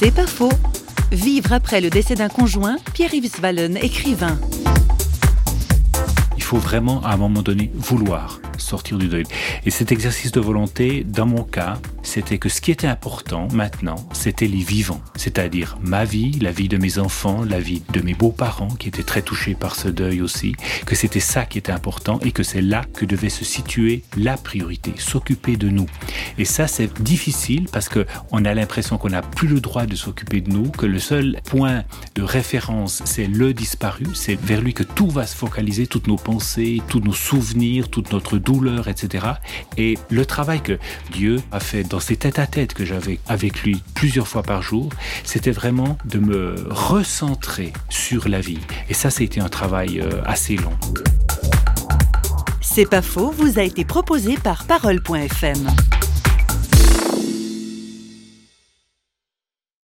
C'est pas faux. Vivre après le décès d'un conjoint, Pierre-Yves Wallen, écrivain. Il faut vraiment, à un moment donné, vouloir sortir du deuil. Et cet exercice de volonté, dans mon cas, c'était que ce qui était important maintenant, c'était les vivants, c'est-à-dire ma vie, la vie de mes enfants, la vie de mes beaux-parents qui étaient très touchés par ce deuil aussi, que c'était ça qui était important et que c'est là que devait se situer la priorité, s'occuper de nous. Et ça, c'est difficile parce que on a l'impression qu'on n'a plus le droit de s'occuper de nous, que le seul point de référence, c'est le disparu, c'est vers lui que tout va se focaliser, toutes nos pensées, tous nos souvenirs, toute notre douleur, etc. Et le travail que Dieu a fait dans ces tête-à-tête que j'avais avec lui plusieurs fois par jour, c'était vraiment de me recentrer sur la vie. Et ça, c'était un travail euh, assez long. C'est pas faux, vous a été proposé par Parole.fm.